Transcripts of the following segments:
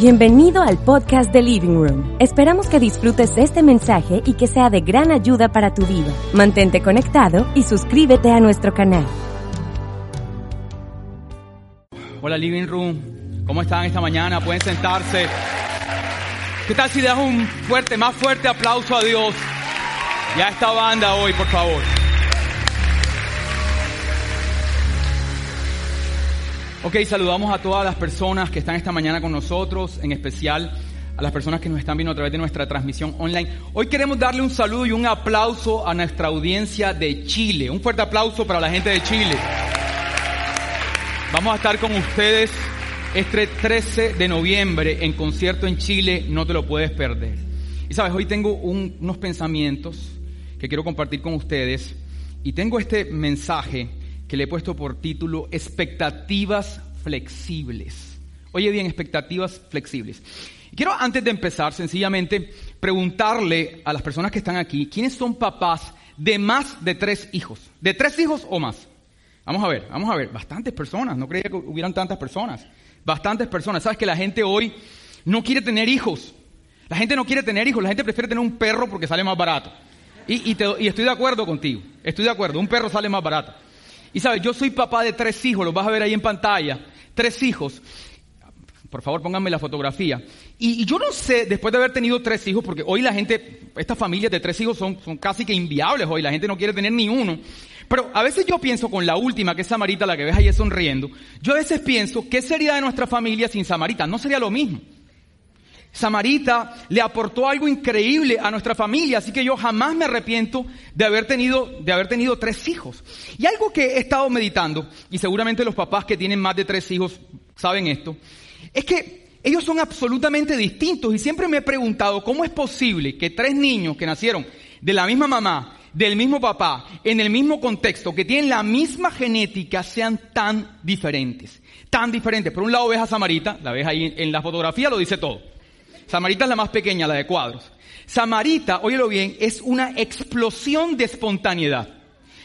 Bienvenido al podcast de Living Room. Esperamos que disfrutes este mensaje y que sea de gran ayuda para tu vida. Mantente conectado y suscríbete a nuestro canal. Hola Living Room, ¿cómo están esta mañana? Pueden sentarse. ¿Qué tal si das un fuerte, más fuerte aplauso a Dios y a esta banda hoy, por favor? Ok, saludamos a todas las personas que están esta mañana con nosotros, en especial a las personas que nos están viendo a través de nuestra transmisión online. Hoy queremos darle un saludo y un aplauso a nuestra audiencia de Chile. Un fuerte aplauso para la gente de Chile. Vamos a estar con ustedes este 13 de noviembre en concierto en Chile, no te lo puedes perder. Y sabes, hoy tengo unos pensamientos que quiero compartir con ustedes y tengo este mensaje que le he puesto por título Expectativas flexibles. Oye bien, expectativas flexibles. Quiero antes de empezar sencillamente preguntarle a las personas que están aquí, ¿quiénes son papás de más de tres hijos? ¿De tres hijos o más? Vamos a ver, vamos a ver, bastantes personas, no creía que hubieran tantas personas, bastantes personas. ¿Sabes que la gente hoy no quiere tener hijos? La gente no quiere tener hijos, la gente prefiere tener un perro porque sale más barato. Y, y estoy de acuerdo contigo, estoy de acuerdo, un perro sale más barato. Y sabes, yo soy papá de tres hijos, los vas a ver ahí en pantalla, tres hijos. Por favor, pónganme la fotografía. Y, yo no sé, después de haber tenido tres hijos, porque hoy la gente, estas familias de tres hijos son, son casi que inviables hoy, la gente no quiere tener ni uno. Pero a veces yo pienso con la última, que es Samarita, la que ves ahí sonriendo, yo a veces pienso, ¿qué sería de nuestra familia sin Samarita? No sería lo mismo. Samarita le aportó algo increíble a nuestra familia, así que yo jamás me arrepiento de haber tenido, de haber tenido tres hijos. Y algo que he estado meditando, y seguramente los papás que tienen más de tres hijos saben esto, es que ellos son absolutamente distintos y siempre me he preguntado cómo es posible que tres niños que nacieron de la misma mamá, del mismo papá, en el mismo contexto, que tienen la misma genética, sean tan diferentes. Tan diferentes. Por un lado ves a Samarita, la ves ahí en la fotografía, lo dice todo. Samarita es la más pequeña, la de cuadros. Samarita, óyelo bien, es una explosión de espontaneidad.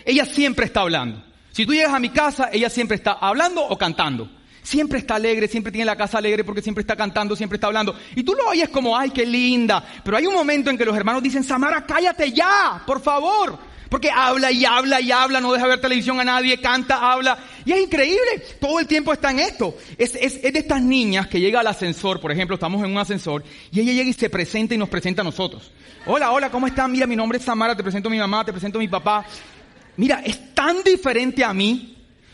Ella siempre está hablando. Si tú llegas a mi casa, ella siempre está hablando o cantando. Siempre está alegre, siempre tiene la casa alegre porque siempre está cantando, siempre está hablando. Y tú lo oyes como, ay, qué linda. Pero hay un momento en que los hermanos dicen, Samara, cállate ya, por favor. Porque habla y habla y habla, no deja ver televisión a nadie, canta, habla. Y es increíble, todo el tiempo está en esto. Es, es, es de estas niñas que llega al ascensor, por ejemplo, estamos en un ascensor, y ella llega y se presenta y nos presenta a nosotros. Hola, hola, ¿cómo están? Mira, mi nombre es Samara, te presento a mi mamá, te presento a mi papá. Mira, es tan diferente a mí.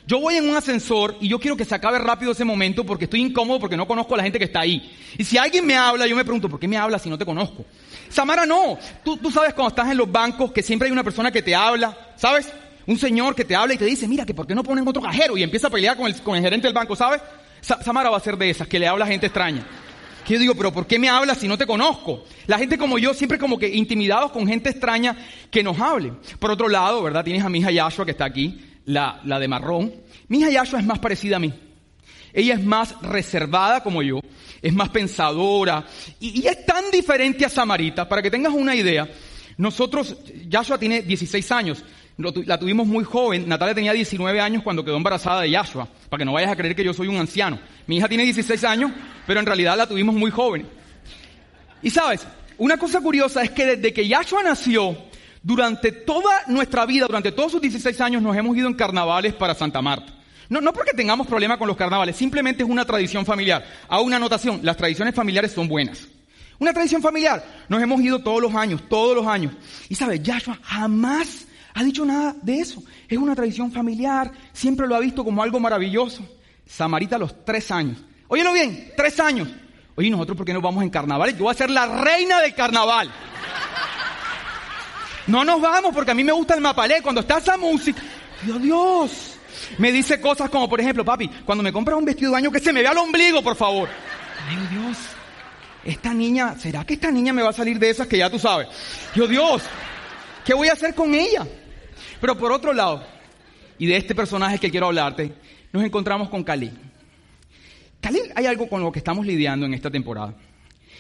Yo voy en un ascensor y yo quiero que se acabe rápido ese momento porque estoy incómodo porque no conozco a la gente que está ahí. Y si alguien me habla, yo me pregunto, ¿por qué me habla si no te conozco? Samara no. Tú, tú sabes cuando estás en los bancos que siempre hay una persona que te habla, ¿sabes? Un señor que te habla y te dice, mira, que por qué no ponen otro cajero y empieza a pelear con el, con el gerente del banco, ¿sabes? Samara va a ser de esas, que le habla gente extraña. Que yo digo, pero ¿por qué me hablas si no te conozco? La gente como yo, siempre como que intimidados con gente extraña que nos hable. Por otro lado, ¿verdad? Tienes a mi hija Yashua que está aquí, la, la de marrón. Mi hija Yashua es más parecida a mí. Ella es más reservada como yo, es más pensadora y, es tan diferente a Samarita, para que tengas una idea. Nosotros, Yashua tiene 16 años, la tuvimos muy joven, Natalia tenía 19 años cuando quedó embarazada de Yashua, para que no vayas a creer que yo soy un anciano. Mi hija tiene 16 años, pero en realidad la tuvimos muy joven. Y sabes, una cosa curiosa es que desde que Yashua nació, durante toda nuestra vida, durante todos sus 16 años, nos hemos ido en carnavales para Santa Marta. No, no porque tengamos problema con los carnavales, simplemente es una tradición familiar. A una anotación, las tradiciones familiares son buenas. Una tradición familiar. Nos hemos ido todos los años, todos los años. Y sabes, Yahshua jamás ha dicho nada de eso. Es una tradición familiar, siempre lo ha visto como algo maravilloso. Samarita los tres años. Óyelo bien, tres años. Oye, nosotros por qué no vamos en carnavales? Yo voy a ser la reina del carnaval. No nos vamos porque a mí me gusta el mapalé. Cuando está esa música, Dios, Dios. Me dice cosas como, por ejemplo, papi, cuando me compras un vestido de baño que se me vea el ombligo, por favor. Ay, Dios, esta niña, ¿será que esta niña me va a salir de esas que ya tú sabes? Yo, Dios, ¿qué voy a hacer con ella? Pero por otro lado, y de este personaje que quiero hablarte, nos encontramos con Khalil. Khalil, hay algo con lo que estamos lidiando en esta temporada.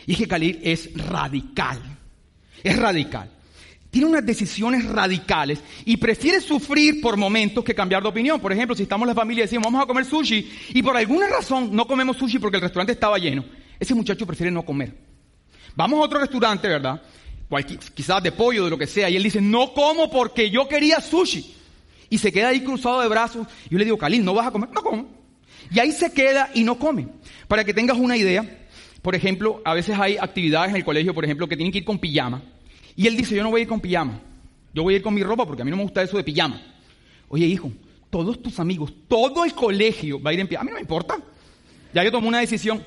Y es que Khalil es radical. Es radical. Tiene unas decisiones radicales y prefiere sufrir por momentos que cambiar de opinión. Por ejemplo, si estamos en la familia y decimos vamos a comer sushi y por alguna razón no comemos sushi porque el restaurante estaba lleno, ese muchacho prefiere no comer. Vamos a otro restaurante, ¿verdad? quizás de pollo, de lo que sea, y él dice, no como porque yo quería sushi. Y se queda ahí cruzado de brazos. Yo le digo, Khalil, ¿no vas a comer? No como. Y ahí se queda y no come. Para que tengas una idea, por ejemplo, a veces hay actividades en el colegio, por ejemplo, que tienen que ir con pijama. Y él dice, yo no voy a ir con pijama. Yo voy a ir con mi ropa porque a mí no me gusta eso de pijama. Oye, hijo, todos tus amigos, todo el colegio va a ir en pijama. A mí no me importa. Ya yo tomo una decisión.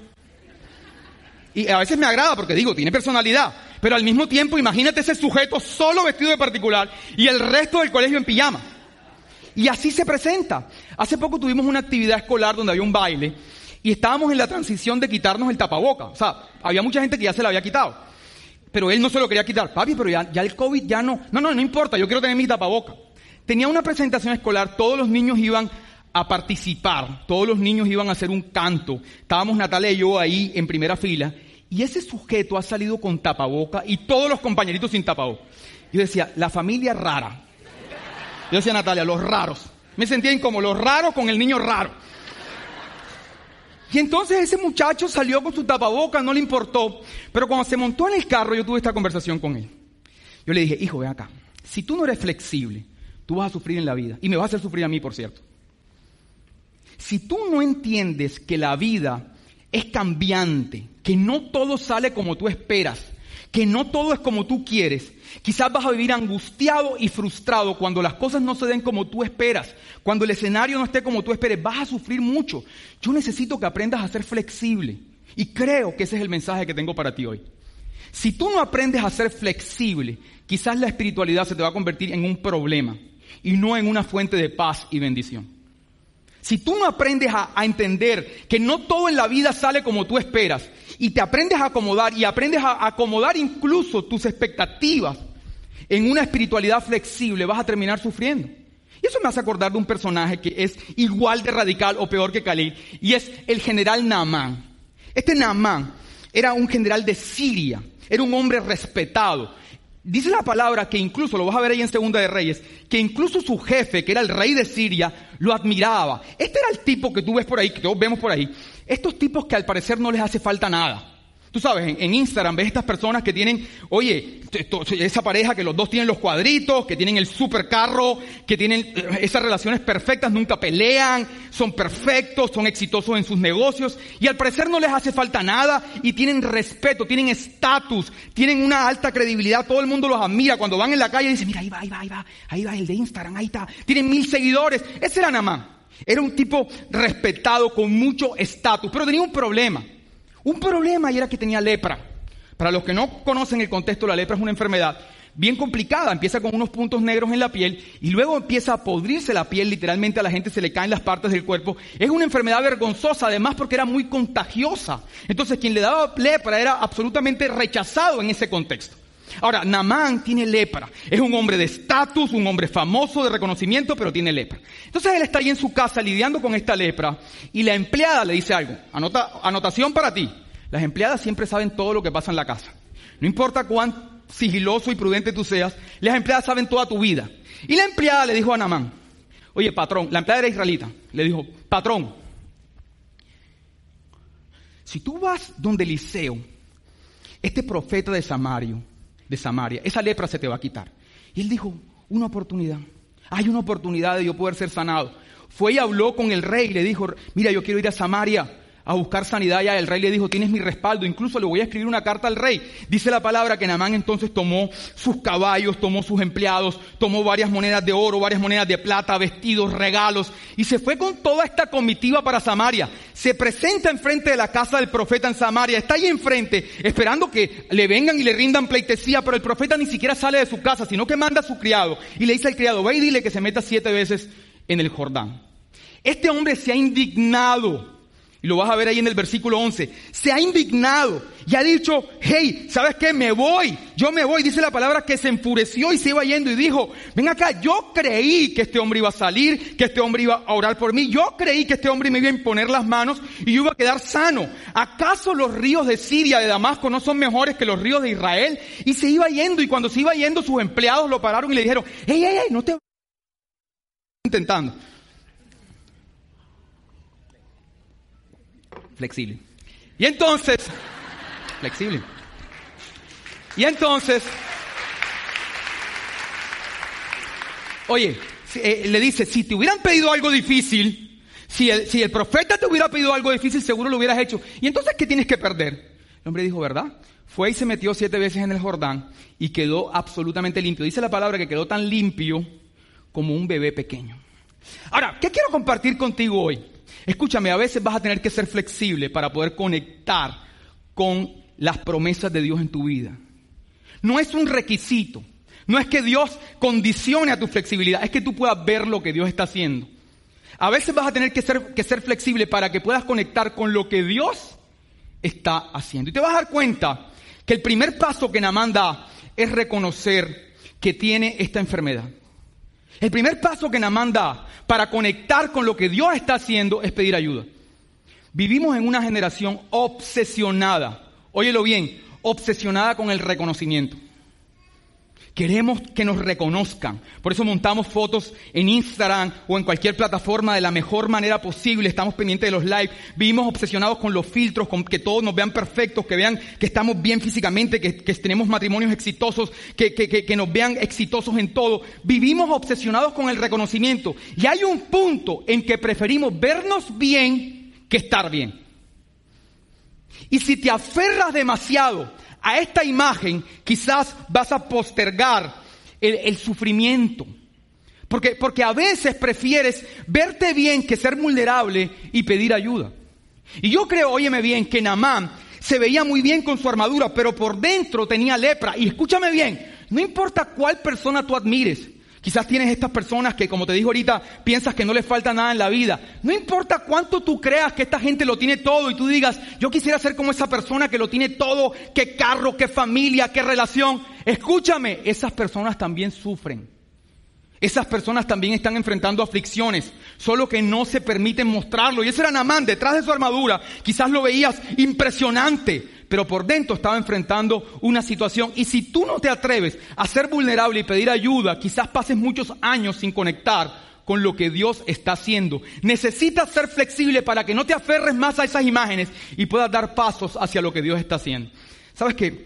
Y a veces me agrada porque digo, tiene personalidad. Pero al mismo tiempo, imagínate ese sujeto solo vestido de particular y el resto del colegio en pijama. Y así se presenta. Hace poco tuvimos una actividad escolar donde había un baile y estábamos en la transición de quitarnos el tapaboca. O sea, había mucha gente que ya se lo había quitado. Pero él no se lo quería quitar. Papi, pero ya, ya el COVID ya no. No, no, no importa, yo quiero tener mi tapaboca. Tenía una presentación escolar, todos los niños iban a participar, todos los niños iban a hacer un canto. Estábamos Natalia y yo ahí en primera fila. Y ese sujeto ha salido con tapaboca y todos los compañeritos sin tapaboca. Yo decía, la familia rara. Yo decía Natalia, los raros. Me sentía como los raros con el niño raro. Y entonces ese muchacho salió con su tapaboca, no le importó. Pero cuando se montó en el carro, yo tuve esta conversación con él. Yo le dije, hijo, ven acá. Si tú no eres flexible, tú vas a sufrir en la vida. Y me vas a hacer sufrir a mí, por cierto. Si tú no entiendes que la vida es cambiante, que no todo sale como tú esperas, que no todo es como tú quieres, Quizás vas a vivir angustiado y frustrado cuando las cosas no se den como tú esperas, cuando el escenario no esté como tú esperes, vas a sufrir mucho. Yo necesito que aprendas a ser flexible y creo que ese es el mensaje que tengo para ti hoy. Si tú no aprendes a ser flexible, quizás la espiritualidad se te va a convertir en un problema y no en una fuente de paz y bendición. Si tú no aprendes a, entender que no todo en la vida sale como tú esperas y te aprendes a acomodar y aprendes a acomodar incluso tus expectativas en una espiritualidad flexible, vas a terminar sufriendo. Y eso me hace acordar de un personaje que es igual de radical o peor que Khalil y es el general Naamán. Este Naamán era un general de Siria, era un hombre respetado, Dice la palabra que incluso, lo vas a ver ahí en Segunda de Reyes, que incluso su jefe, que era el rey de Siria, lo admiraba. Este era el tipo que tú ves por ahí, que todos vemos por ahí. Estos tipos que al parecer no les hace falta nada. Tú sabes, en, Instagram ves estas personas que tienen, oye, esa pareja que los dos tienen los cuadritos, que tienen el supercarro, que tienen eh, esas relaciones perfectas, nunca pelean, son perfectos, son exitosos en sus negocios y al parecer no les hace falta nada y tienen respeto, tienen estatus, tienen una alta credibilidad, todo el mundo los admira. Cuando van en la calle dicen, mira, ahí va, ahí va, ahí va, ahí va el de Instagram, ahí está, tienen mil seguidores. Ese era Namán. Era un tipo respetado con mucho estatus, pero tenía un problema. Un problema y era que tenía lepra. Para los que no conocen el contexto, la lepra es una enfermedad bien complicada. Empieza con unos puntos negros en la piel y luego empieza a podrirse la piel. Literalmente a la gente se le caen las partes del cuerpo. Es una enfermedad vergonzosa, además porque era muy contagiosa. Entonces quien le daba lepra era absolutamente rechazado en ese contexto. Ahora, Namán tiene lepra. Es un hombre de estatus, un hombre famoso, de reconocimiento, pero tiene lepra. Entonces él está ahí en su casa lidiando con esta lepra y la empleada le dice algo. Anota, anotación para ti. Las empleadas siempre saben todo lo que pasa en la casa. No importa cuán sigiloso y prudente tú seas, las empleadas saben toda tu vida. Y la empleada le dijo a Namán, oye patrón, la empleada era israelita, le dijo, patrón, si tú vas donde Eliseo, este profeta de Samario, de Samaria. Esa lepra se te va a quitar. Y él dijo, una oportunidad. Hay una oportunidad de yo poder ser sanado. Fue y habló con el rey y le dijo, mira, yo quiero ir a Samaria a buscar sanidad ya. El rey le dijo, tienes mi respaldo, incluso le voy a escribir una carta al rey. Dice la palabra que Namán entonces tomó sus caballos, tomó sus empleados, tomó varias monedas de oro, varias monedas de plata, vestidos, regalos, y se fue con toda esta comitiva para Samaria. Se presenta enfrente de la casa del profeta en Samaria, está ahí enfrente, esperando que le vengan y le rindan pleitesía, pero el profeta ni siquiera sale de su casa, sino que manda a su criado y le dice al criado, ve y dile que se meta siete veces en el Jordán. Este hombre se ha indignado Y lo vas a ver ahí en el versículo 11. Se ha indignado y ha dicho, hey, ¿sabes qué? Me voy, yo me voy. Dice la palabra que se enfureció y se iba yendo y dijo, ven acá, yo creí que este hombre iba a salir, que este hombre iba a orar por mí. Yo creí que este hombre me iba a imponer las manos y yo iba a quedar sano. ¿Acaso los ríos de Siria, de Damasco, no son mejores que los ríos de Israel? Y se iba yendo y cuando se iba yendo sus empleados lo pararon y le dijeron, hey, hey, hey, no te... Intentando. Flexible. Y entonces, flexible. Y entonces, oye, eh, le dice, si te hubieran pedido algo difícil, si si el profeta te hubiera pedido algo difícil, seguro lo hubieras hecho. Y entonces, ¿qué tienes que perder? El hombre dijo, ¿verdad? Fue y se metió siete veces en el Jordán y quedó absolutamente limpio. Dice la palabra que quedó tan limpio como un bebé pequeño. Ahora, ¿qué quiero compartir contigo hoy? Escúchame, a veces vas a tener que ser flexible para poder conectar con las promesas de Dios en tu vida. No es un requisito. No es que Dios condicione a tu flexibilidad, es que tú puedas ver lo que Dios está haciendo. A veces vas a tener que ser, que ser flexible para que puedas conectar con lo que Dios está haciendo. Y te vas a dar cuenta que el primer paso que Namán da es reconocer que tiene esta enfermedad. El primer paso que Namán da para conectar con lo que Dios está haciendo es pedir ayuda. Vivimos en una generación obsesionada, óyelo bien, obsesionada con el reconocimiento. Queremos que nos reconozcan. Por eso montamos fotos en Instagram o en cualquier plataforma de la mejor manera posible. Estamos pendientes de los live. Vivimos obsesionados con los filtros, con que todos nos vean perfectos, que vean que estamos bien físicamente, que, tenemos matrimonios exitosos, que, que nos vean exitosos en todo. Vivimos obsesionados con el reconocimiento. Y hay un punto en que preferimos vernos bien que estar bien. Y si te aferras demasiado a esta imagen, quizás vas a postergar el, sufrimiento. Porque, porque a veces prefieres verte bien que ser vulnerable y pedir ayuda. Y yo creo, óyeme bien, que Namán se veía muy bien con su armadura, pero por dentro tenía lepra. Y escúchame bien, no importa cuál persona tú admires, Quizás tienes estas personas que, como te digo ahorita, piensas que no les falta nada en la vida. No importa cuánto tú creas que esta gente lo tiene todo y tú digas, yo quisiera ser como esa persona que lo tiene todo, qué carro, qué familia, qué relación. Escúchame, esas personas también sufren. Esas personas también están enfrentando aflicciones, solo que no se permiten mostrarlo. Y ese era Namán, detrás de su armadura, quizás lo veías impresionante, pero por dentro estaba enfrentando una situación. Y si tú no te atreves a ser vulnerable y pedir ayuda, quizás pases muchos años sin conectar con lo que Dios está haciendo. Necesitas ser flexible para que no te aferres más a esas imágenes y puedas dar pasos hacia lo que Dios está haciendo. ¿Sabes qué?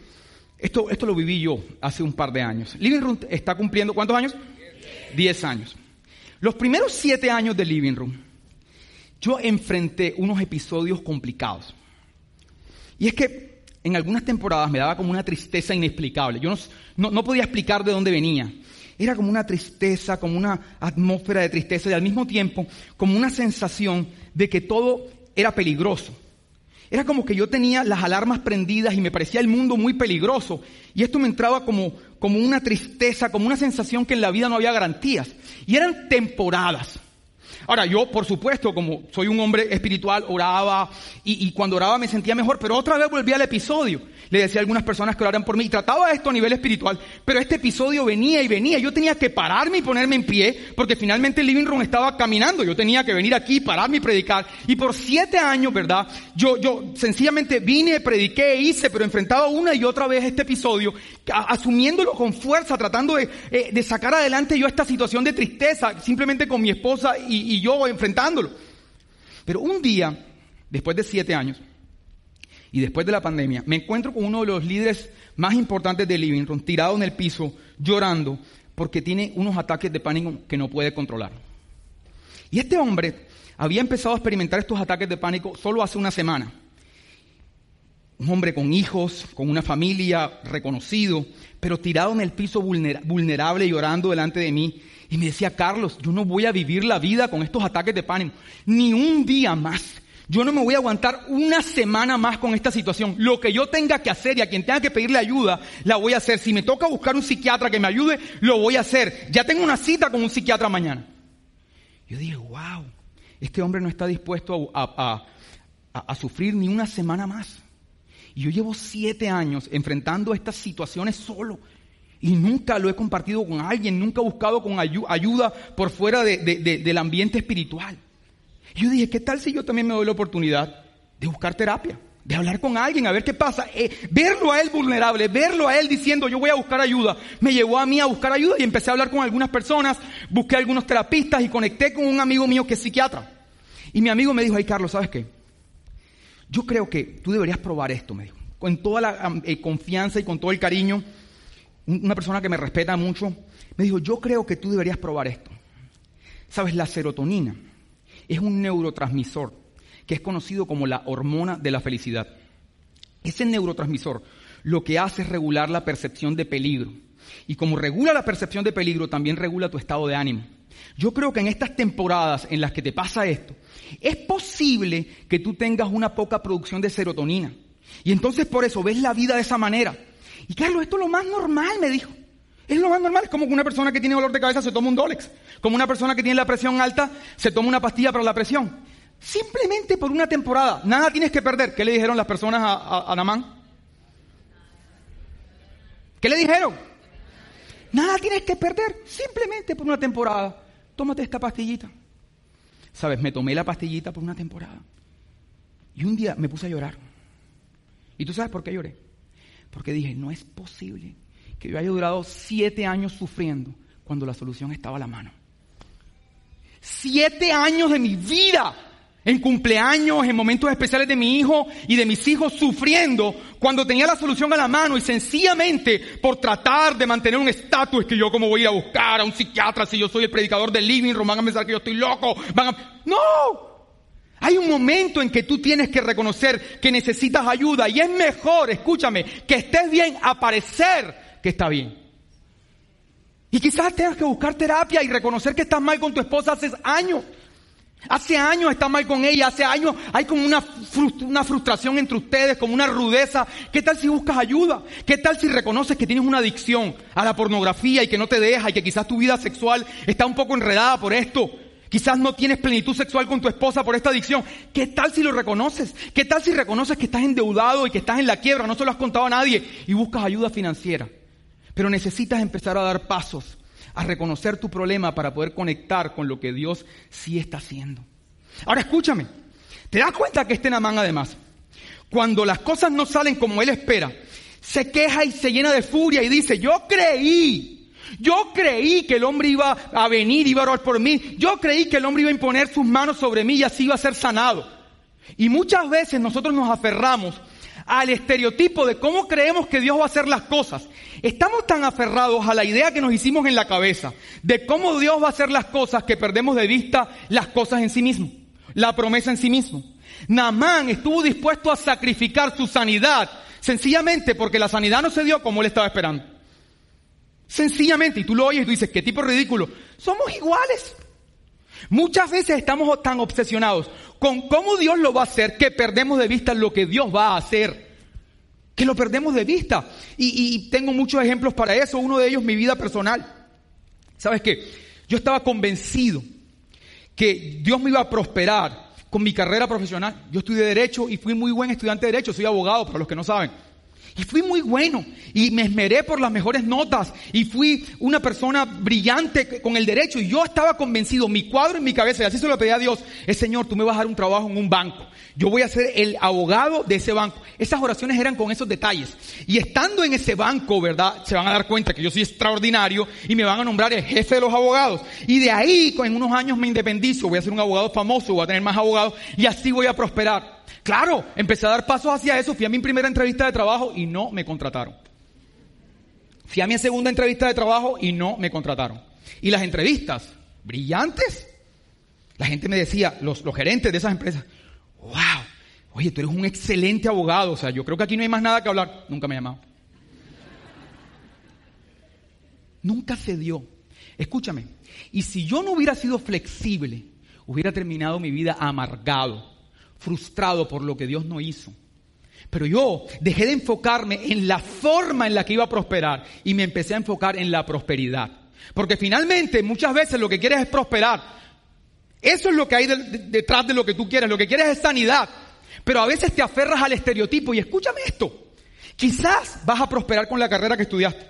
Esto, esto lo viví yo hace un par de años. Living Room está cumpliendo, ¿cuántos años? Diez años. Los primeros siete años de Living Room, yo enfrenté unos episodios complicados. Y es que en algunas temporadas me daba como una tristeza inexplicable. Yo no, podía explicar de dónde venía. Era como una tristeza, como una atmósfera de tristeza y al mismo tiempo como una sensación de que todo era peligroso. Era como que yo tenía las alarmas prendidas y me parecía el mundo muy peligroso. Y esto me entraba como, como una tristeza, como una sensación que en la vida no había garantías. Y eran temporadas. Ahora, yo, por supuesto, como soy un hombre espiritual, oraba y, cuando oraba me sentía mejor, pero otra vez volví al episodio. Le decía a algunas personas que oraran por mí y trataba esto a nivel espiritual, pero este episodio venía y venía. Yo tenía que pararme y ponerme en pie porque finalmente el living room estaba caminando. Yo tenía que venir aquí, pararme y predicar. Y por siete años, ¿verdad? Yo, yo sencillamente vine, prediqué, hice, pero enfrentaba una y otra vez este episodio, asumiéndolo con fuerza, tratando de, eh, de sacar adelante yo esta situación de tristeza, simplemente con mi esposa y, y yo enfrentándolo. Pero un día, después de siete años, y después de la pandemia, me encuentro con uno de los líderes más importantes de Living Room, tirado en el piso, llorando, porque tiene unos ataques de pánico que no puede controlar. Y este hombre había empezado a experimentar estos ataques de pánico solo hace una semana. Un hombre con hijos, con una familia reconocido, pero tirado en el piso vulnerable, llorando delante de mí. Y me decía, Carlos, yo no voy a vivir la vida con estos ataques de pánico, ni un día más. Yo no me voy a aguantar una semana más con esta situación. Lo que yo tenga que hacer y a quien tenga que pedirle ayuda, la voy a hacer. Si me toca buscar un psiquiatra que me ayude, lo voy a hacer. Ya tengo una cita con un psiquiatra mañana. Yo dije, wow, este hombre no está dispuesto a, sufrir ni una semana más. Y yo llevo siete años enfrentando estas situaciones solo. Y nunca lo he compartido con alguien, nunca he buscado con ayuda por fuera del ambiente espiritual. Y yo dije, ¿qué tal si yo también me doy la oportunidad de buscar terapia? De hablar con alguien, a ver qué pasa. Eh, verlo a él vulnerable, verlo a él diciendo yo voy a buscar ayuda, me llevó a mí a buscar ayuda y empecé a hablar con algunas personas, busqué algunos terapistas y conecté con un amigo mío que es psiquiatra. Y mi amigo me dijo, ay Carlos, ¿sabes qué? Yo creo que tú deberías probar esto, me dijo. Con toda la eh, confianza y con todo el cariño, una persona que me respeta mucho, me dijo, yo creo que tú deberías probar esto. Sabes, la serotonina es un neurotransmisor que es conocido como la hormona de la felicidad. Ese neurotransmisor lo que hace es regular la percepción de peligro. Y como regula la percepción de peligro, también regula tu estado de ánimo. Yo creo que en estas temporadas en las que te pasa esto, es posible que tú tengas una poca producción de serotonina. Y entonces por eso ves la vida de esa manera. Y Carlos, esto es lo más normal, me dijo. Es lo más normal, es como que una persona que tiene dolor de cabeza se toma un Dolex. Como una persona que tiene la presión alta se toma una pastilla para la presión. Simplemente por una temporada. Nada tienes que perder. ¿Qué le dijeron las personas a, a, Namán? ¿Qué le dijeron? Nada tienes que perder. Simplemente por una temporada. Tómate esta pastillita. Sabes, me tomé la pastillita por una temporada. Y un día me puse a llorar. ¿Y tú sabes por qué lloré? Porque dije, no es posible que yo haya durado siete años sufriendo cuando la solución estaba a la mano. Siete años de mi vida en cumpleaños, en momentos especiales de mi hijo y de mis hijos sufriendo cuando tenía la solución a la mano y sencillamente por tratar de mantener un estatus es que yo como voy a ir a buscar a un psiquiatra si yo soy el predicador del living room, van a pensar que yo estoy loco, van a... No, hay un momento en que tú tienes que reconocer que necesitas ayuda y es mejor, escúchame, que estés bien a parecer que está bien. Y quizás tengas que buscar terapia y reconocer que estás mal con tu esposa hace años. Hace años está mal con ella, hace años hay como una, una, frustración entre ustedes, como una rudeza. ¿Qué tal si buscas ayuda? ¿Qué tal si reconoces que tienes una adicción a la pornografía y que no te deja y que quizás tu vida sexual está un poco enredada por esto? Quizás no tienes plenitud sexual con tu esposa por esta adicción. ¿Qué tal si lo reconoces? ¿Qué tal si reconoces que estás endeudado y que estás en la quiebra? No se lo has contado a nadie y buscas ayuda financiera. Pero necesitas empezar a dar pasos a reconocer tu problema para poder conectar con lo que Dios sí está haciendo. Ahora escúchame, ¿te das cuenta que este Namán además, cuando las cosas no salen como él espera, se queja y se llena de furia y dice, yo creí, yo creí que el hombre iba a venir, iba a orar por mí, yo creí que el hombre iba a imponer sus manos sobre mí y así iba a ser sanado. Y muchas veces nosotros nos aferramos al estereotipo de cómo creemos que Dios va a hacer las cosas. Estamos tan aferrados a la idea que nos hicimos en la cabeza de cómo Dios va a hacer las cosas que perdemos de vista las cosas en sí mismo, la promesa en sí mismo. Namán estuvo dispuesto a sacrificar su sanidad sencillamente porque la sanidad no se dio como él estaba esperando. Sencillamente, y tú lo oyes y tú dices, qué tipo ridículo. Somos iguales. Muchas veces estamos tan obsesionados con cómo Dios lo va a hacer que perdemos de vista lo que Dios va a hacer. Que lo perdemos de vista. Y, tengo muchos ejemplos para eso. Uno de ellos, mi vida personal. ¿Sabes qué? Yo estaba convencido que Dios me iba a prosperar con mi carrera profesional. Yo estudié Derecho y fui muy buen estudiante de Derecho. Soy abogado, para los que no saben. Y fui muy bueno y me esmeré por las mejores notas y fui una persona brillante con el derecho y yo estaba convencido, mi cuadro en mi cabeza, y así se lo pedí a Dios, es Señor, tú me vas a dar un trabajo en un banco. Yo voy a ser el abogado de ese banco. Esas oraciones eran con esos detalles. Y estando en ese banco, ¿verdad? Se van a dar cuenta que yo soy extraordinario y me van a nombrar el jefe de los abogados. Y de ahí, en unos años me independizo, voy a ser un abogado famoso, voy a tener más abogados y así voy a prosperar. Claro, empecé a dar pasos hacia eso, fui a mi primera entrevista de trabajo y no me contrataron. Fui a mi segunda entrevista de trabajo y no me contrataron. Y las entrevistas, brillantes. La gente me decía, los, gerentes de esas empresas, wow, oye, tú eres un excelente abogado, o sea, yo creo que aquí no hay más nada que hablar. Nunca me llamado. Nunca se dio. Escúchame, y si yo no hubiera sido flexible, hubiera terminado mi vida amargado frustrado por lo que Dios no hizo. Pero yo dejé de enfocarme en la forma en la que iba a prosperar y me empecé a enfocar en la prosperidad. Porque finalmente muchas veces lo que quieres es prosperar. Eso es lo que hay detrás de lo que tú quieres. Lo que quieres es sanidad. Pero a veces te aferras al estereotipo y escúchame esto. Quizás vas a prosperar con la carrera que estudiaste.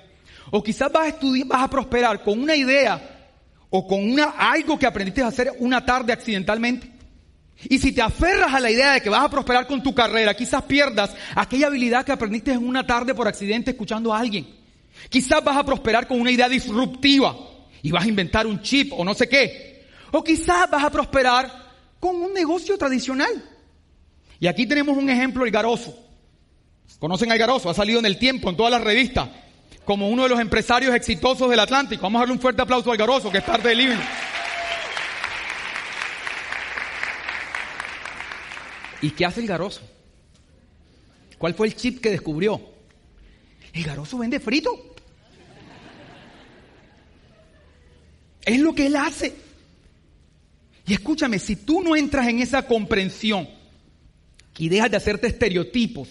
O quizás vas a, vas a prosperar con una idea o con una, algo que aprendiste a hacer una tarde accidentalmente. Y si te aferras a la idea de que vas a prosperar con tu carrera, quizás pierdas aquella habilidad que aprendiste en una tarde por accidente escuchando a alguien. Quizás vas a prosperar con una idea disruptiva y vas a inventar un chip o no sé qué. O quizás vas a prosperar con un negocio tradicional. Y aquí tenemos un ejemplo, el Garoso. ¿Conocen al Garoso? Ha salido en el tiempo, en todas las revistas, como uno de los empresarios exitosos del Atlántico. Vamos a darle un fuerte aplauso al Garoso, que es parte del libro. ¿Y qué hace el Garoso? ¿Cuál fue el chip que descubrió? El Garoso vende frito. Es lo que él hace. Y escúchame, si tú no entras en esa comprensión y dejas de hacerte estereotipos,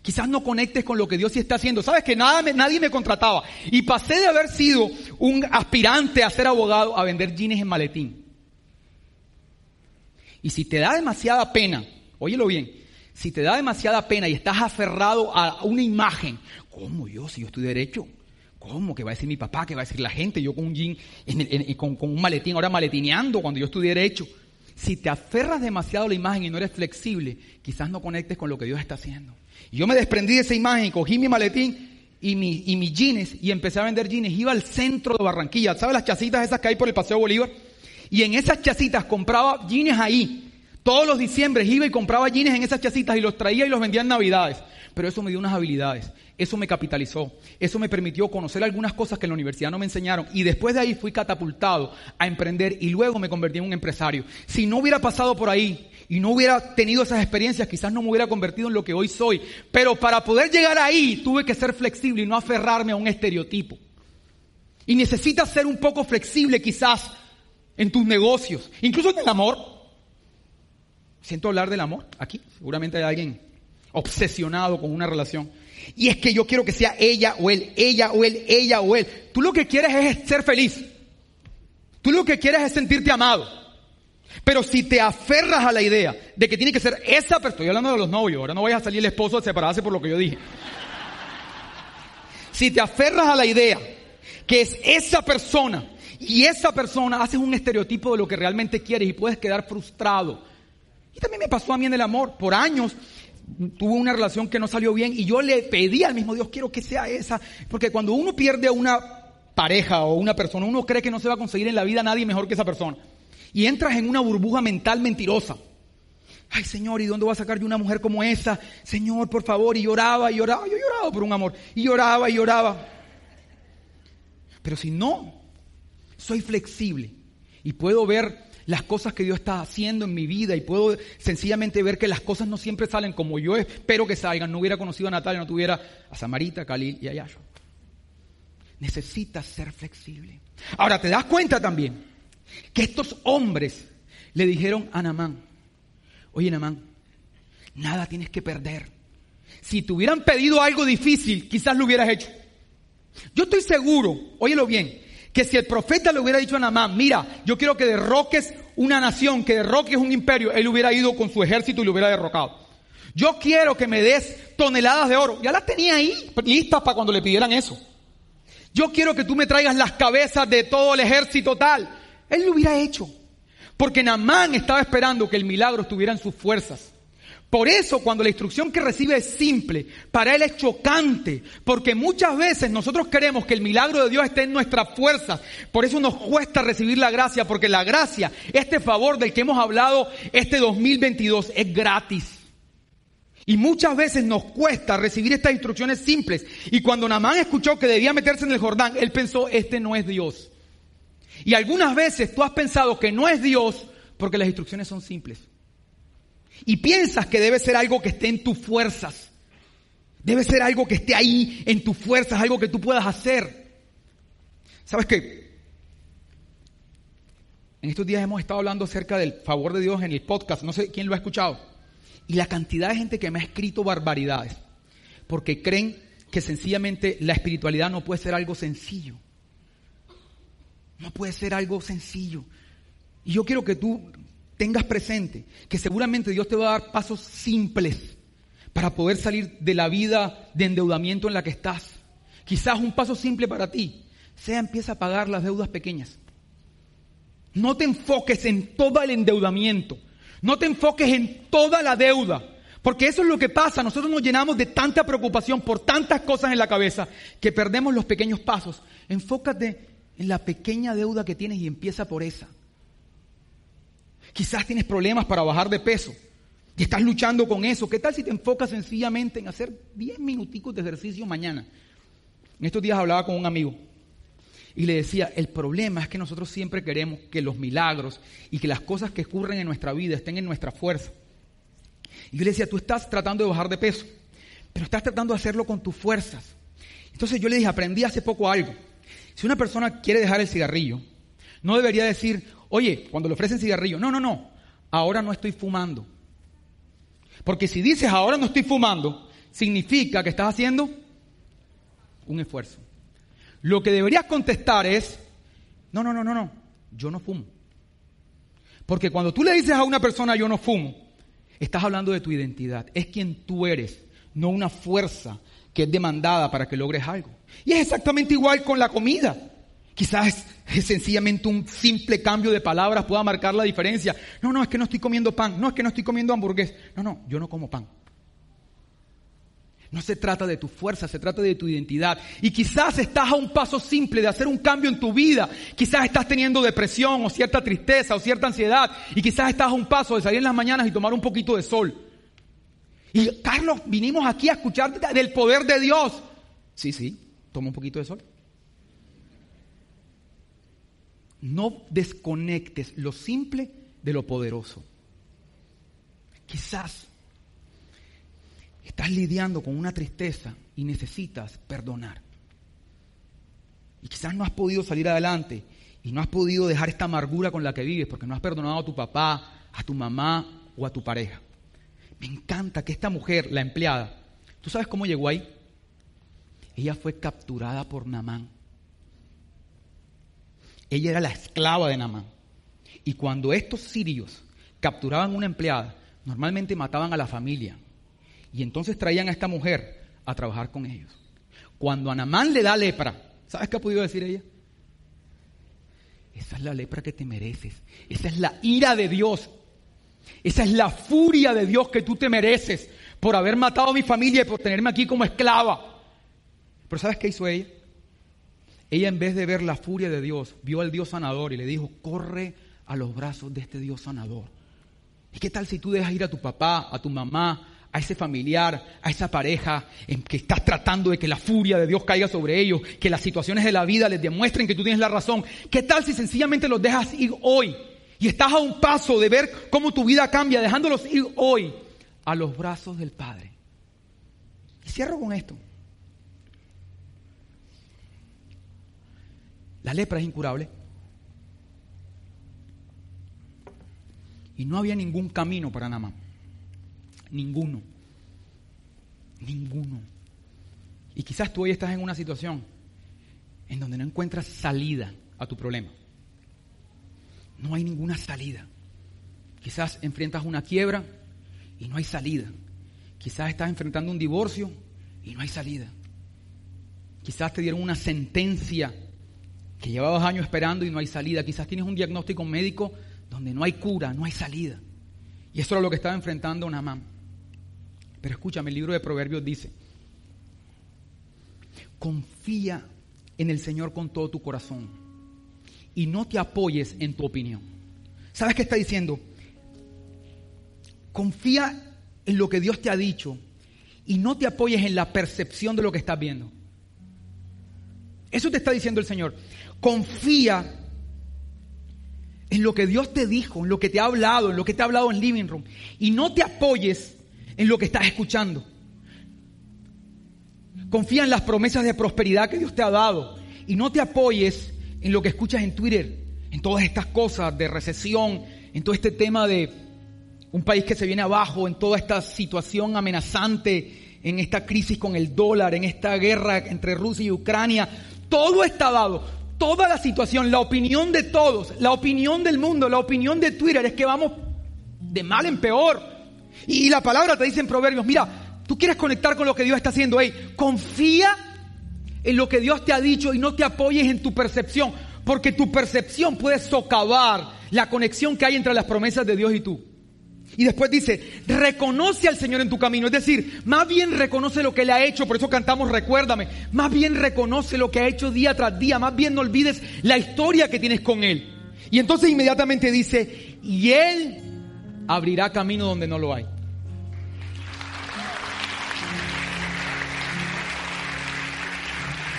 quizás no conectes con lo que Dios sí está haciendo. Sabes que nada, nadie me contrataba y pasé de haber sido un aspirante a ser abogado a vender jeans en maletín. Y si te da demasiada pena, óyelo bien, si te da demasiada pena y estás aferrado a una imagen, ¿cómo yo si yo estoy derecho? ¿Cómo? ¿Qué va a decir mi papá? ¿Qué va a decir la gente? Yo con un jean, con, un maletín, ahora maletineando cuando yo estudié Derecho. Si te aferras demasiado a la imagen y no eres flexible, quizás no conectes con lo que Dios está haciendo. Yo me desprendí de esa imagen y cogí mi maletín y, mi, mis jeans y empecé a vender jeans. Iba al centro de Barranquilla. ¿Sabes las chacitas esas que hay por el Paseo Bolívar? Y en esas chacitas compraba jeans ahí. Todos los diciembres iba y compraba jeans en esas chacitas y los traía y los vendía en Navidades. Pero eso me dio unas habilidades. Eso me capitalizó, eso me permitió conocer algunas cosas que en la universidad no me enseñaron y después de ahí fui catapultado a emprender y luego me convertí en un empresario. Si no hubiera pasado por ahí y no hubiera tenido esas experiencias, quizás no me hubiera convertido en lo que hoy soy. Pero para poder llegar ahí tuve que ser flexible y no aferrarme a un estereotipo. Y necesitas ser un poco flexible quizás en tus negocios, incluso en el amor. Siento hablar del amor aquí, seguramente hay alguien obsesionado con una relación. Y es que yo quiero que sea ella o él, ella o él, ella o él. Tú lo que quieres es ser feliz. Tú lo que quieres es sentirte amado. Pero si te aferras a la idea de que tiene que ser esa persona, estoy hablando de los novios, ahora no vayas a salir el esposo a separarse por lo que yo dije. Si te aferras a la idea que es esa persona y esa persona haces un estereotipo de lo que realmente quieres y puedes quedar frustrado. Y también me pasó a mí en el amor. Por años tuvo una relación que no salió bien y yo le pedí al mismo Dios, quiero que sea esa, porque cuando uno pierde a una pareja o una persona, uno cree que no se va a conseguir en la vida nadie mejor que esa persona. Y entras en una burbuja mental mentirosa. Ay, Señor, ¿y dónde voy a sacar yo una mujer como esa? Señor, por favor, y lloraba y lloraba, yo lloraba por un amor, y lloraba y lloraba. Pero si no, soy flexible y puedo ver las cosas que Dios está haciendo en mi vida y puedo sencillamente ver que las cosas no siempre salen como yo espero que salgan. No hubiera conocido a Natalia, no tuviera a Samarita, a Khalil y a Yasho. Necesitas ser flexible. Ahora, te das cuenta también que estos hombres le dijeron a Namán, oye Namán, nada tienes que perder. Si te hubieran pedido algo difícil, quizás lo hubieras hecho. Yo estoy seguro, óyelo bien, que si el profeta le hubiera dicho a Namán, mira, yo quiero que derroques una nación, que derroques un imperio, él hubiera ido con su ejército y lo hubiera derrocado. Yo quiero que me des toneladas de oro. Ya las tenía ahí listas para cuando le pidieran eso. Yo quiero que tú me traigas las cabezas de todo el ejército tal. Él lo hubiera hecho. Porque Namán estaba esperando que el milagro estuviera en sus fuerzas. Por eso cuando la instrucción que recibe es simple, para él es chocante, porque muchas veces nosotros queremos que el milagro de Dios esté en nuestras fuerzas. Por eso nos cuesta recibir la gracia, porque la gracia, este favor del que hemos hablado este 2022 es gratis. Y muchas veces nos cuesta recibir estas instrucciones simples. Y cuando Namán escuchó que debía meterse en el Jordán, él pensó, este no es Dios. Y algunas veces tú has pensado que no es Dios porque las instrucciones son simples. Y piensas que debe ser algo que esté en tus fuerzas. Debe ser algo que esté ahí en tus fuerzas, algo que tú puedas hacer. ¿Sabes qué? En estos días hemos estado hablando acerca del favor de Dios en el podcast, no sé quién lo ha escuchado. Y la cantidad de gente que me ha escrito barbaridades, porque creen que sencillamente la espiritualidad no puede ser algo sencillo. No puede ser algo sencillo. Y yo quiero que tú tengas presente que seguramente Dios te va a dar pasos simples para poder salir de la vida de endeudamiento en la que estás. Quizás un paso simple para ti sea empieza a pagar las deudas pequeñas. No te enfoques en todo el endeudamiento. No te enfoques en toda la deuda. Porque eso es lo que pasa. Nosotros nos llenamos de tanta preocupación por tantas cosas en la cabeza que perdemos los pequeños pasos. Enfócate en la pequeña deuda que tienes y empieza por esa. Quizás tienes problemas para bajar de peso y estás luchando con eso. ¿Qué tal si te enfocas sencillamente en hacer 10 minuticos de ejercicio mañana? En estos días hablaba con un amigo y le decía, el problema es que nosotros siempre queremos que los milagros y que las cosas que ocurren en nuestra vida estén en nuestra fuerza. Y yo le decía, tú estás tratando de bajar de peso, pero estás tratando de hacerlo con tus fuerzas. Entonces yo le dije, aprendí hace poco algo. Si una persona quiere dejar el cigarrillo, no debería decir, oye, cuando le ofrecen cigarrillo, no, no, no, ahora no estoy fumando. Porque si dices ahora no estoy fumando, significa que estás haciendo un esfuerzo. Lo que deberías contestar es, no, no, no, no, no, yo no fumo. Porque cuando tú le dices a una persona yo no fumo, estás hablando de tu identidad. Es quien tú eres, no una fuerza que es demandada para que logres algo. Y es exactamente igual con la comida. Quizás sencillamente un simple cambio de palabras pueda marcar la diferencia. No, no, es que no estoy comiendo pan. No, es que no estoy comiendo hamburgués. No, no, yo no como pan. No se trata de tu fuerza, se trata de tu identidad. Y quizás estás a un paso simple de hacer un cambio en tu vida. Quizás estás teniendo depresión o cierta tristeza o cierta ansiedad. Y quizás estás a un paso de salir en las mañanas y tomar un poquito de sol. Y Carlos, vinimos aquí a escuchar del poder de Dios. Sí, sí, toma un poquito de sol. No desconectes lo simple de lo poderoso. Quizás estás lidiando con una tristeza y necesitas perdonar. Y quizás no has podido salir adelante y no has podido dejar esta amargura con la que vives porque no has perdonado a tu papá, a tu mamá o a tu pareja. Me encanta que esta mujer, la empleada, ¿tú sabes cómo llegó ahí? Ella fue capturada por Namán. Ella era la esclava de Namán. Y cuando estos sirios capturaban una empleada, normalmente mataban a la familia. Y entonces traían a esta mujer a trabajar con ellos. Cuando a Namán le da lepra, ¿sabes qué ha podido decir ella? Esa es la lepra que te mereces. Esa es la ira de Dios. Esa es la furia de Dios que tú te mereces por haber matado a mi familia y por tenerme aquí como esclava. Pero ¿sabes qué hizo ella? Ella en vez de ver la furia de Dios, vio al Dios sanador y le dijo, corre a los brazos de este Dios sanador. ¿Y qué tal si tú dejas ir a tu papá, a tu mamá, a ese familiar, a esa pareja en que estás tratando de que la furia de Dios caiga sobre ellos, que las situaciones de la vida les demuestren que tú tienes la razón? ¿Qué tal si sencillamente los dejas ir hoy y estás a un paso de ver cómo tu vida cambia, dejándolos ir hoy a los brazos del Padre? Y cierro con esto. La lepra es incurable. Y no había ningún camino para Namán. Ninguno. Ninguno. Y quizás tú hoy estás en una situación en donde no encuentras salida a tu problema. No hay ninguna salida. Quizás enfrentas una quiebra y no hay salida. Quizás estás enfrentando un divorcio y no hay salida. Quizás te dieron una sentencia que llevabas años esperando y no hay salida. Quizás tienes un diagnóstico médico donde no hay cura, no hay salida. Y eso era lo que estaba enfrentando Namán. Pero escúchame, el libro de Proverbios dice, confía en el Señor con todo tu corazón y no te apoyes en tu opinión. ¿Sabes qué está diciendo? Confía en lo que Dios te ha dicho y no te apoyes en la percepción de lo que estás viendo. Eso te está diciendo el Señor. Confía en lo que Dios te dijo, en lo que te ha hablado, en lo que te ha hablado en Living Room. Y no te apoyes en lo que estás escuchando. Confía en las promesas de prosperidad que Dios te ha dado. Y no te apoyes en lo que escuchas en Twitter, en todas estas cosas de recesión, en todo este tema de un país que se viene abajo, en toda esta situación amenazante, en esta crisis con el dólar, en esta guerra entre Rusia y Ucrania. Todo está dado. Toda la situación, la opinión de todos, la opinión del mundo, la opinión de Twitter es que vamos de mal en peor. Y la palabra te dice en Proverbios, mira, tú quieres conectar con lo que Dios está haciendo. Hey, confía en lo que Dios te ha dicho y no te apoyes en tu percepción, porque tu percepción puede socavar la conexión que hay entre las promesas de Dios y tú. Y después dice, reconoce al Señor en tu camino. Es decir, más bien reconoce lo que Él ha hecho. Por eso cantamos, recuérdame. Más bien reconoce lo que ha hecho día tras día. Más bien no olvides la historia que tienes con Él. Y entonces inmediatamente dice, y Él abrirá camino donde no lo hay.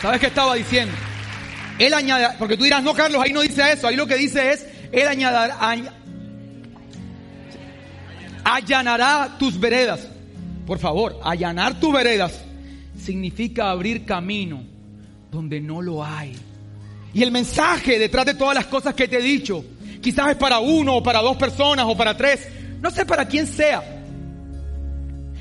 ¿Sabes qué estaba diciendo? Él añade, porque tú dirás, no, Carlos, ahí no dice eso. Ahí lo que dice es, Él añadirá, allanará tus veredas. Por favor, allanar tus veredas significa abrir camino donde no lo hay. Y el mensaje detrás de todas las cosas que te he dicho, quizás es para uno o para dos personas o para tres, no sé para quién sea,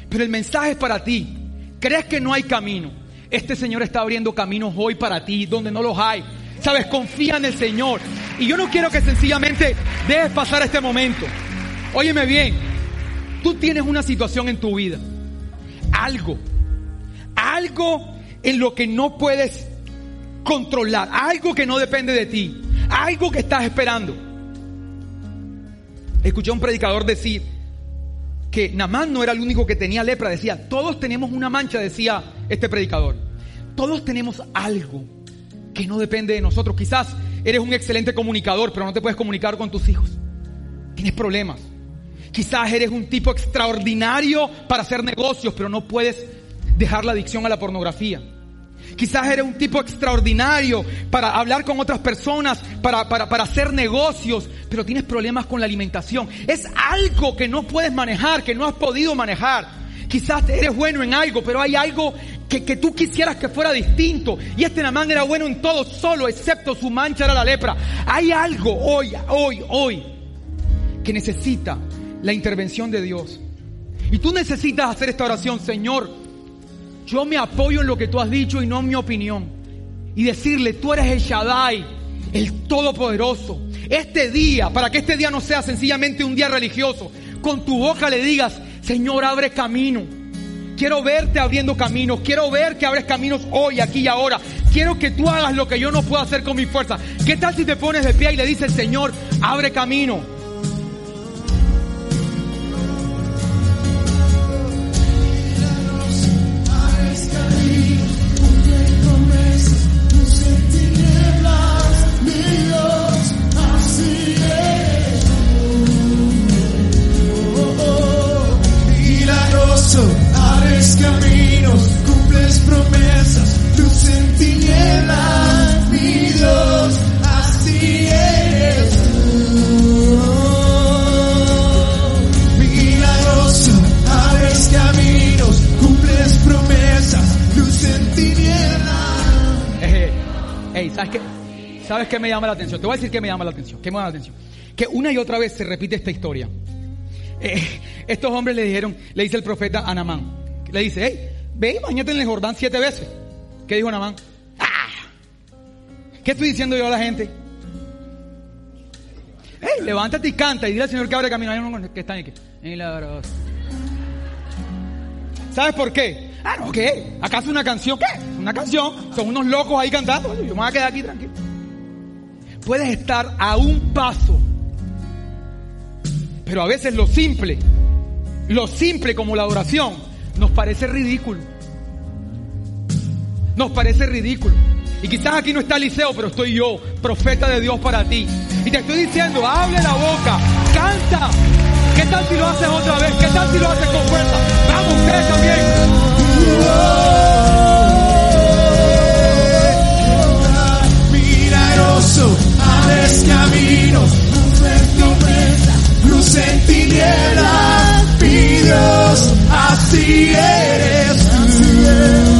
pero el mensaje es para ti. ¿Crees que no hay camino? Este Señor está abriendo caminos hoy para ti donde no los hay. Sabes, confía en el Señor. Y yo no quiero que sencillamente dejes pasar este momento. Óyeme bien, tú tienes una situación en tu vida, algo, algo en lo que no puedes controlar, algo que no depende de ti, algo que estás esperando. Escuché a un predicador decir que Namán no era el único que tenía lepra, decía, todos tenemos una mancha, decía este predicador. Todos tenemos algo que no depende de nosotros. Quizás eres un excelente comunicador, pero no te puedes comunicar con tus hijos. Tienes problemas. Quizás eres un tipo extraordinario para hacer negocios, pero no puedes dejar la adicción a la pornografía. Quizás eres un tipo extraordinario para hablar con otras personas, para, para, para, hacer negocios, pero tienes problemas con la alimentación. Es algo que no puedes manejar, que no has podido manejar. Quizás eres bueno en algo, pero hay algo que, que tú quisieras que fuera distinto. Y este Namán era bueno en todo, solo excepto su mancha era la lepra. Hay algo hoy, hoy, hoy, que necesita la intervención de Dios. Y tú necesitas hacer esta oración, Señor, yo me apoyo en lo que tú has dicho y no en mi opinión. Y decirle, tú eres el Shaddai, el Todopoderoso. Este día, para que este día no sea sencillamente un día religioso, con tu boca le digas, Señor, abre camino. Quiero verte abriendo caminos. Quiero ver que abres caminos hoy, aquí y ahora. Quiero que tú hagas lo que yo no puedo hacer con mi fuerza. ¿Qué tal si te pones de pie y le dices, Señor, abre camino? Me llama la atención? Te voy a decir qué me llama la atención. ¿Qué me llama la atención? Que una y otra vez se repite esta historia. Eh, estos hombres le dijeron, le dice el profeta a Namán, le dice, hey, ve y bañate en el Jordán siete veces. ¿Qué dijo Namán? ¡Ah! ¿Qué estoy diciendo yo a la gente? Hey, levántate y canta y dile al Señor que abre camino. Hay uno que está aquí. Milagroso. ¿Sabes por qué? Ah, no, ¿qué? ¿Acaso una canción? ¿Qué? Una canción. Son unos locos ahí cantando. Yo me voy a quedar aquí tranquilo. Puedes estar a un paso pero a veces lo simple, lo simple como la adoración, nos parece ridículo. Nos parece ridículo. Y quizás aquí no está Eliseo, pero estoy yo, profeta de Dios para ti. Y te estoy diciendo, hable la boca, canta. ¿Qué tal si lo haces otra vez? ¿Qué tal si lo haces con fuerza? Vamos, ustedes también. Milagroso, abres caminos, luz en tinieblas, mi Dios, así eres tú.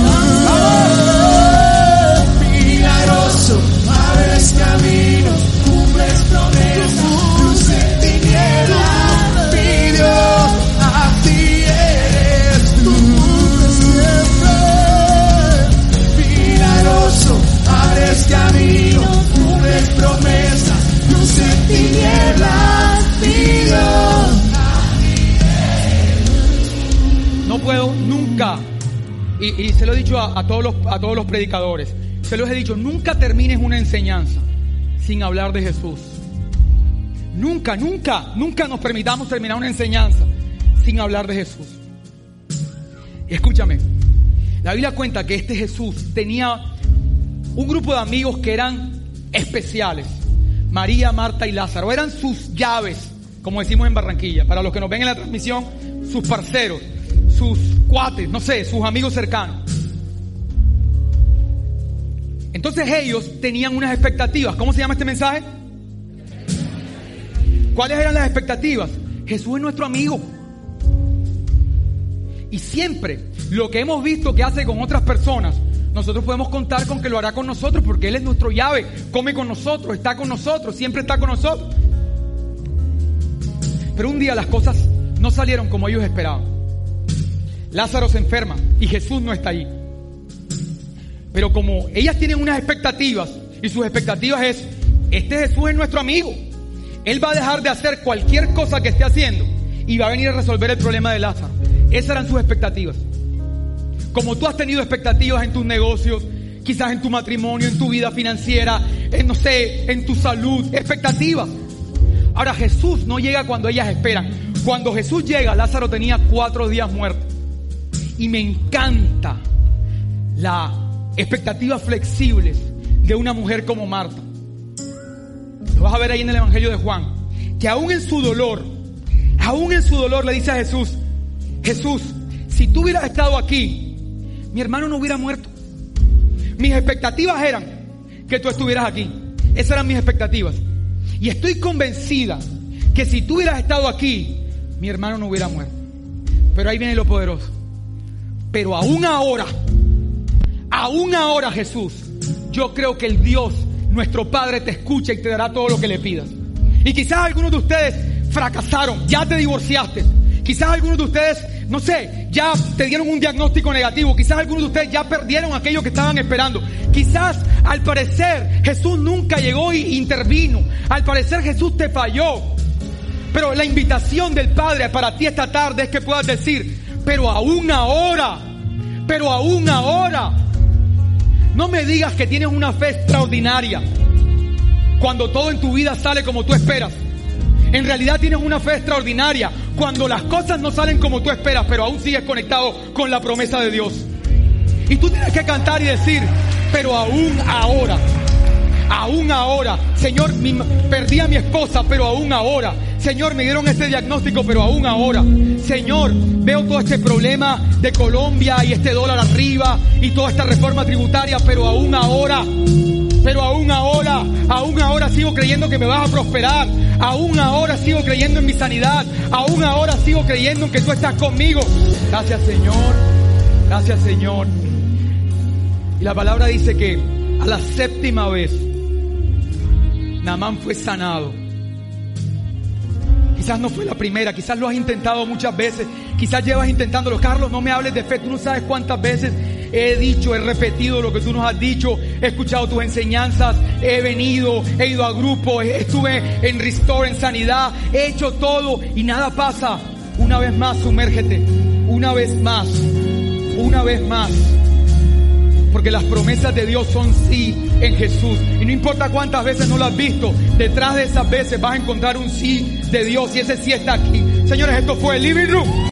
Y, se lo he dicho a, todos los, a todos los predicadores, se los he dicho, nunca termines una enseñanza sin hablar de Jesús. Nunca, nunca, nunca nos permitamos terminar una enseñanza sin hablar de Jesús. escúchame, la Biblia cuenta que este Jesús tenía un grupo de amigos que eran especiales. María, Marta y Lázaro. Eran sus llaves, como decimos en Barranquilla. Para los que nos ven en la transmisión, sus parceros, sus cuates, no sé, sus amigos cercanos. Entonces ellos tenían unas expectativas. ¿Cómo se llama este mensaje? ¿Cuáles eran las expectativas? Jesús es nuestro amigo. Y siempre lo que hemos visto que hace con otras personas, nosotros podemos contar con que lo hará con nosotros porque Él es nuestro llave, come con nosotros, está con nosotros, siempre está con nosotros. Pero un día las cosas no salieron como ellos esperaban. Lázaro se enferma y Jesús no está ahí. Pero como ellas tienen unas expectativas y sus expectativas es, este Jesús es nuestro amigo. Él va a dejar de hacer cualquier cosa que esté haciendo y va a venir a resolver el problema de Lázaro. Esas eran sus expectativas. Como tú has tenido expectativas en tus negocios, quizás en tu matrimonio, en tu vida financiera, en no sé, en tu salud, expectativas. Ahora Jesús no llega cuando ellas esperan. Cuando Jesús llega, Lázaro tenía cuatro días muerto. Y me encanta la expectativas flexibles de una mujer como Marta. Lo vas a ver ahí en el Evangelio de Juan. Que aún en su dolor, aún en su dolor le dice a Jesús, Jesús, si tú hubieras estado aquí, mi hermano no hubiera muerto. Mis expectativas eran que tú estuvieras aquí. Esas eran mis expectativas. Y estoy convencida que si tú hubieras estado aquí, mi hermano no hubiera muerto. Pero ahí viene lo poderoso. Pero aún ahora, aún ahora Jesús, yo creo que el Dios, nuestro Padre, te escucha y te dará todo lo que le pidas. Y quizás algunos de ustedes fracasaron, ya te divorciaste. Quizás algunos de ustedes, no sé, ya te dieron un diagnóstico negativo. Quizás algunos de ustedes ya perdieron aquello que estaban esperando. Quizás al parecer Jesús nunca llegó e intervino. Al parecer Jesús te falló. Pero la invitación del Padre para ti esta tarde es que puedas decir, pero aún ahora, pero aún ahora, no me digas que tienes una fe extraordinaria cuando todo en tu vida sale como tú esperas. En realidad tienes una fe extraordinaria cuando las cosas no salen como tú esperas, pero aún sigues conectado con la promesa de Dios. Y tú tienes que cantar y decir, pero aún ahora, aún ahora, Señor, perdí a mi esposa, pero aún ahora. Señor, me dieron este diagnóstico, pero aún ahora. Señor, veo todo este problema de Colombia y este dólar arriba y toda esta reforma tributaria, pero aún ahora. Pero aún ahora, aún ahora sigo creyendo que me vas a prosperar. Aún ahora sigo creyendo en mi sanidad. Aún ahora sigo creyendo en que tú estás conmigo. Gracias Señor. Gracias Señor. Y la palabra dice que a la séptima vez, Namán fue sanado. Quizás no fue la primera, quizás lo has intentado muchas veces, quizás llevas intentándolo. Carlos, no me hables de fe, tú no sabes cuántas veces he dicho, he repetido lo que tú nos has dicho, he escuchado tus enseñanzas, he venido, he ido a grupo, estuve en Restore, en sanidad, he hecho todo y nada pasa. Una vez más, sumérgete, una vez más, una vez más. Porque las promesas de Dios son sí en Jesús. Y no importa cuántas veces no lo has visto, detrás de esas veces vas a encontrar un sí de Dios y ese sí está aquí. Señores, esto fue el Living Room.